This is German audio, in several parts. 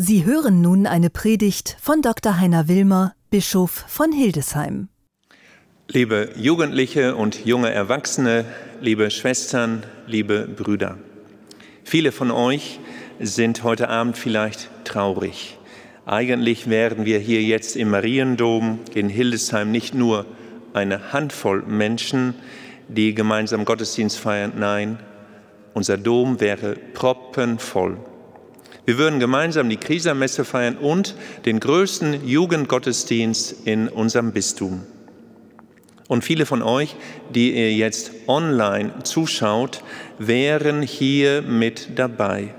Sie hören nun eine Predigt von Dr. Heiner Wilmer, Bischof von Hildesheim. Liebe Jugendliche und junge Erwachsene, liebe Schwestern, liebe Brüder. Viele von euch sind heute Abend vielleicht traurig. Eigentlich wären wir hier jetzt im Mariendom in Hildesheim nicht nur eine Handvoll Menschen, die gemeinsam Gottesdienst feiern. Nein, unser Dom wäre proppenvoll. Wir würden gemeinsam die Krisermesse feiern und den größten Jugendgottesdienst in unserem Bistum. Und viele von euch, die ihr jetzt online zuschaut, wären hier mit dabei.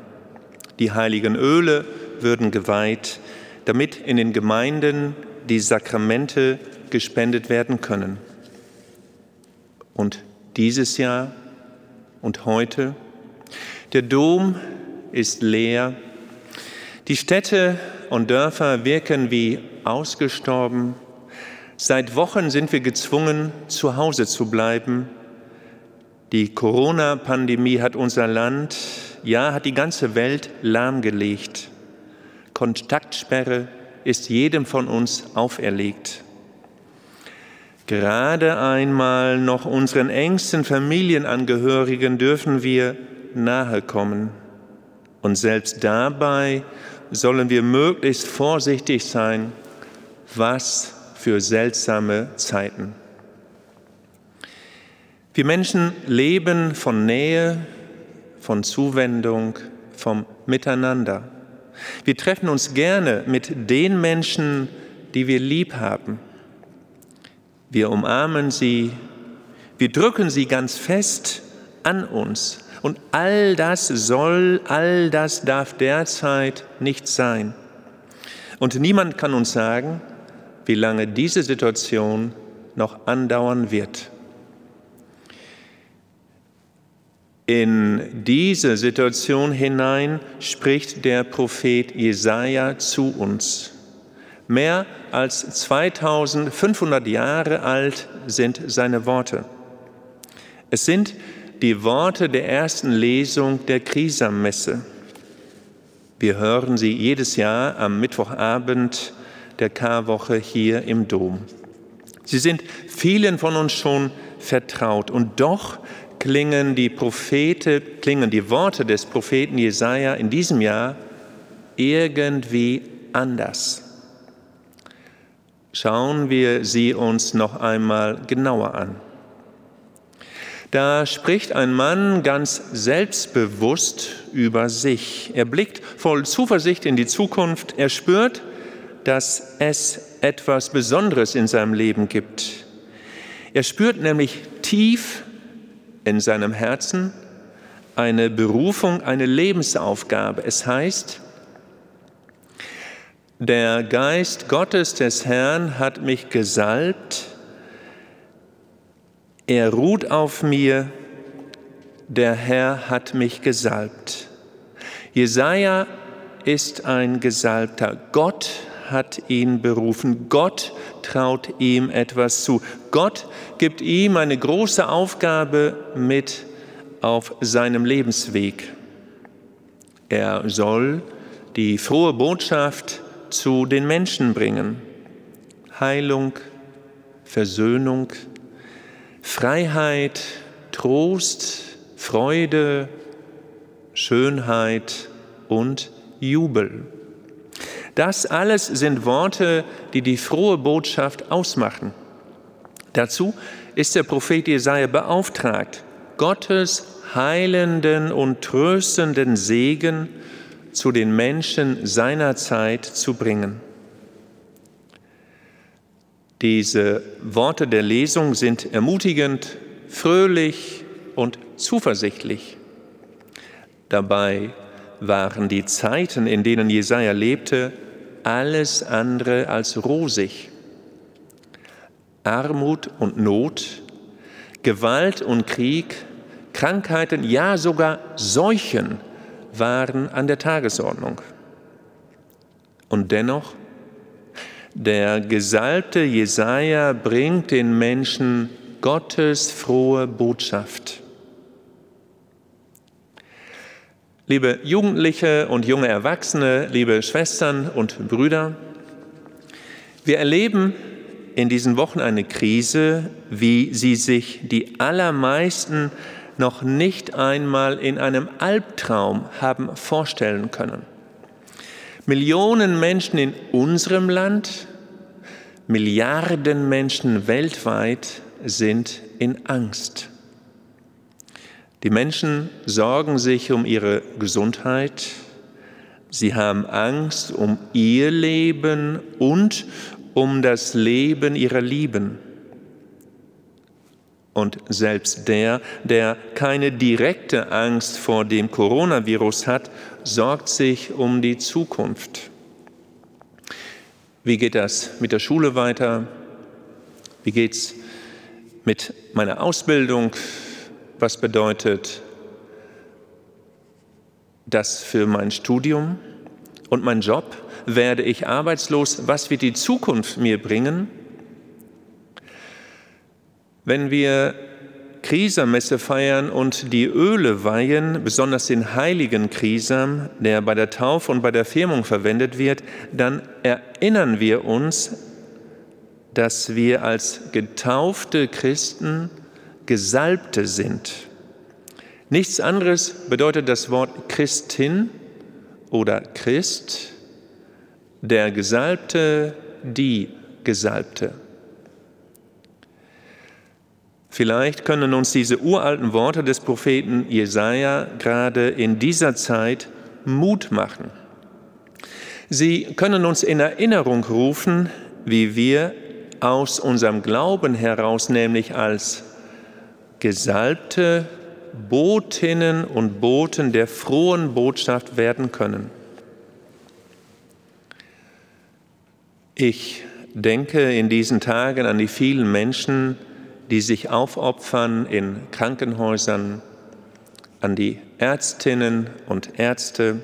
Die heiligen Öle würden geweiht, damit in den Gemeinden die Sakramente gespendet werden können. Und dieses Jahr und heute, der Dom ist leer, die Städte und Dörfer wirken wie ausgestorben. Seit Wochen sind wir gezwungen, zu Hause zu bleiben. Die Corona-Pandemie hat unser Land, ja, hat die ganze Welt lahmgelegt. Kontaktsperre ist jedem von uns auferlegt. Gerade einmal noch unseren engsten Familienangehörigen dürfen wir nahe kommen. Und selbst dabei sollen wir möglichst vorsichtig sein, was für seltsame Zeiten. Wir Menschen leben von Nähe, von Zuwendung, vom Miteinander. Wir treffen uns gerne mit den Menschen, die wir lieb haben. Wir umarmen sie, wir drücken sie ganz fest an uns und all das soll, all das darf derzeit nicht sein. Und niemand kann uns sagen, wie lange diese Situation noch andauern wird. In diese Situation hinein spricht der Prophet Jesaja zu uns. Mehr als 2500 Jahre alt sind seine Worte. Es sind die Worte der ersten Lesung der Krisammesse. Wir hören sie jedes Jahr am Mittwochabend der Karwoche hier im Dom. Sie sind vielen von uns schon vertraut und doch klingen die Prophete, klingen die Worte des Propheten Jesaja in diesem Jahr irgendwie anders. Schauen wir sie uns noch einmal genauer an. Da spricht ein Mann ganz selbstbewusst über sich. Er blickt voll Zuversicht in die Zukunft. Er spürt, dass es etwas Besonderes in seinem Leben gibt. Er spürt nämlich tief in seinem Herzen eine Berufung, eine Lebensaufgabe. Es heißt, der Geist Gottes des Herrn hat mich gesalbt, er ruht auf mir, der Herr hat mich gesalbt. Jesaja ist ein Gesalbter. Gott hat ihn berufen. Gott traut ihm etwas zu. Gott gibt ihm eine große Aufgabe mit auf seinem Lebensweg. Er soll die frohe Botschaft zu den Menschen bringen. Heilung, Versöhnung, Freiheit, Trost, Freude, Schönheit und Jubel. Das alles sind Worte, die die frohe Botschaft ausmachen. Dazu ist der Prophet Jesaja beauftragt, Gottes heilenden und tröstenden Segen zu den Menschen seiner Zeit zu bringen. Diese Worte der Lesung sind ermutigend, fröhlich und zuversichtlich. Dabei waren die Zeiten, in denen Jesaja lebte, alles andere als rosig. Armut und Not, Gewalt und Krieg, Krankheiten, ja sogar Seuchen waren an der Tagesordnung. Und dennoch der gesalbte Jesaja bringt den Menschen Gottes frohe Botschaft. Liebe Jugendliche und junge Erwachsene, liebe Schwestern und Brüder, wir erleben in diesen Wochen eine Krise, wie sie sich die allermeisten noch nicht einmal in einem Albtraum haben vorstellen können. Millionen Menschen in unserem Land, Milliarden Menschen weltweit sind in Angst. Die Menschen sorgen sich um ihre Gesundheit, sie haben Angst um ihr Leben und um das Leben ihrer Lieben. Und selbst der, der keine direkte Angst vor dem Coronavirus hat, sorgt sich um die Zukunft. Wie geht das mit der Schule weiter? Wie geht es mit meiner Ausbildung? Was bedeutet das für mein Studium und mein Job? Werde ich arbeitslos? Was wird die Zukunft mir bringen? Wenn wir Krisermesse feiern und die Öle weihen, besonders den heiligen Krisam, der bei der Taufe und bei der Firmung verwendet wird, dann erinnern wir uns, dass wir als getaufte Christen Gesalbte sind. Nichts anderes bedeutet das Wort Christin oder Christ, der Gesalbte, die Gesalbte. Vielleicht können uns diese uralten Worte des Propheten Jesaja gerade in dieser Zeit Mut machen. Sie können uns in Erinnerung rufen, wie wir aus unserem Glauben heraus, nämlich als gesalbte Botinnen und Boten der frohen Botschaft werden können. Ich denke in diesen Tagen an die vielen Menschen, die sich aufopfern in Krankenhäusern, an die Ärztinnen und Ärzte,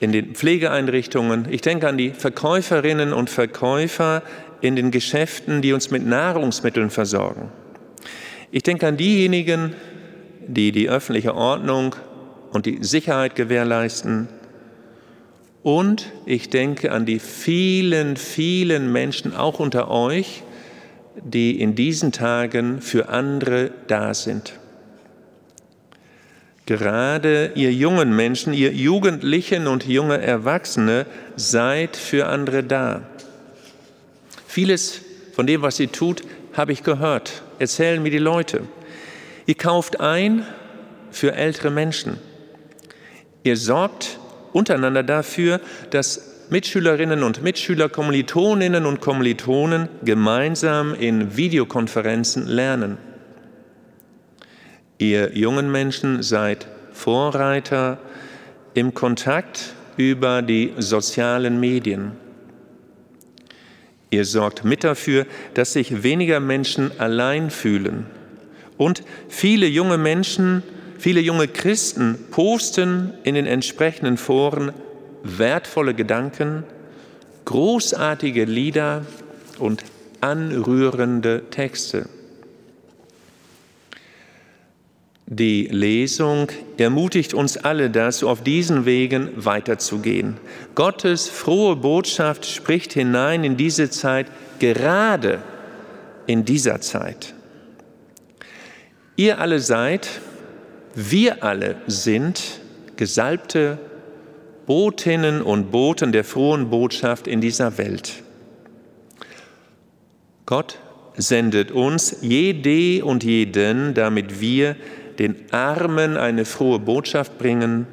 in den Pflegeeinrichtungen. Ich denke an die Verkäuferinnen und Verkäufer in den Geschäften, die uns mit Nahrungsmitteln versorgen. Ich denke an diejenigen, die die öffentliche Ordnung und die Sicherheit gewährleisten. Und ich denke an die vielen, vielen Menschen, auch unter euch, die in diesen Tagen für andere da sind. Gerade ihr jungen Menschen, ihr Jugendlichen und junge Erwachsene, seid für andere da. Vieles von dem, was ihr tut, habe ich gehört. Erzählen mir die Leute. Ihr kauft ein für ältere Menschen. Ihr sorgt untereinander dafür, dass Mitschülerinnen und Mitschüler, Kommilitoninnen und Kommilitonen gemeinsam in Videokonferenzen lernen. Ihr jungen Menschen seid Vorreiter im Kontakt über die sozialen Medien. Ihr sorgt mit dafür, dass sich weniger Menschen allein fühlen. Und viele junge Menschen, viele junge Christen posten in den entsprechenden Foren wertvolle Gedanken, großartige Lieder und anrührende Texte. Die Lesung ermutigt uns alle dazu, auf diesen Wegen weiterzugehen. Gottes frohe Botschaft spricht hinein in diese Zeit, gerade in dieser Zeit. Ihr alle seid, wir alle sind gesalbte Botinnen und Boten der frohen Botschaft in dieser Welt. Gott sendet uns jede und jeden, damit wir den Armen eine frohe Botschaft bringen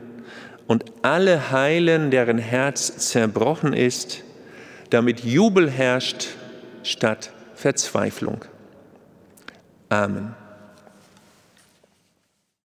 und alle heilen, deren Herz zerbrochen ist, damit Jubel herrscht statt Verzweiflung. Amen.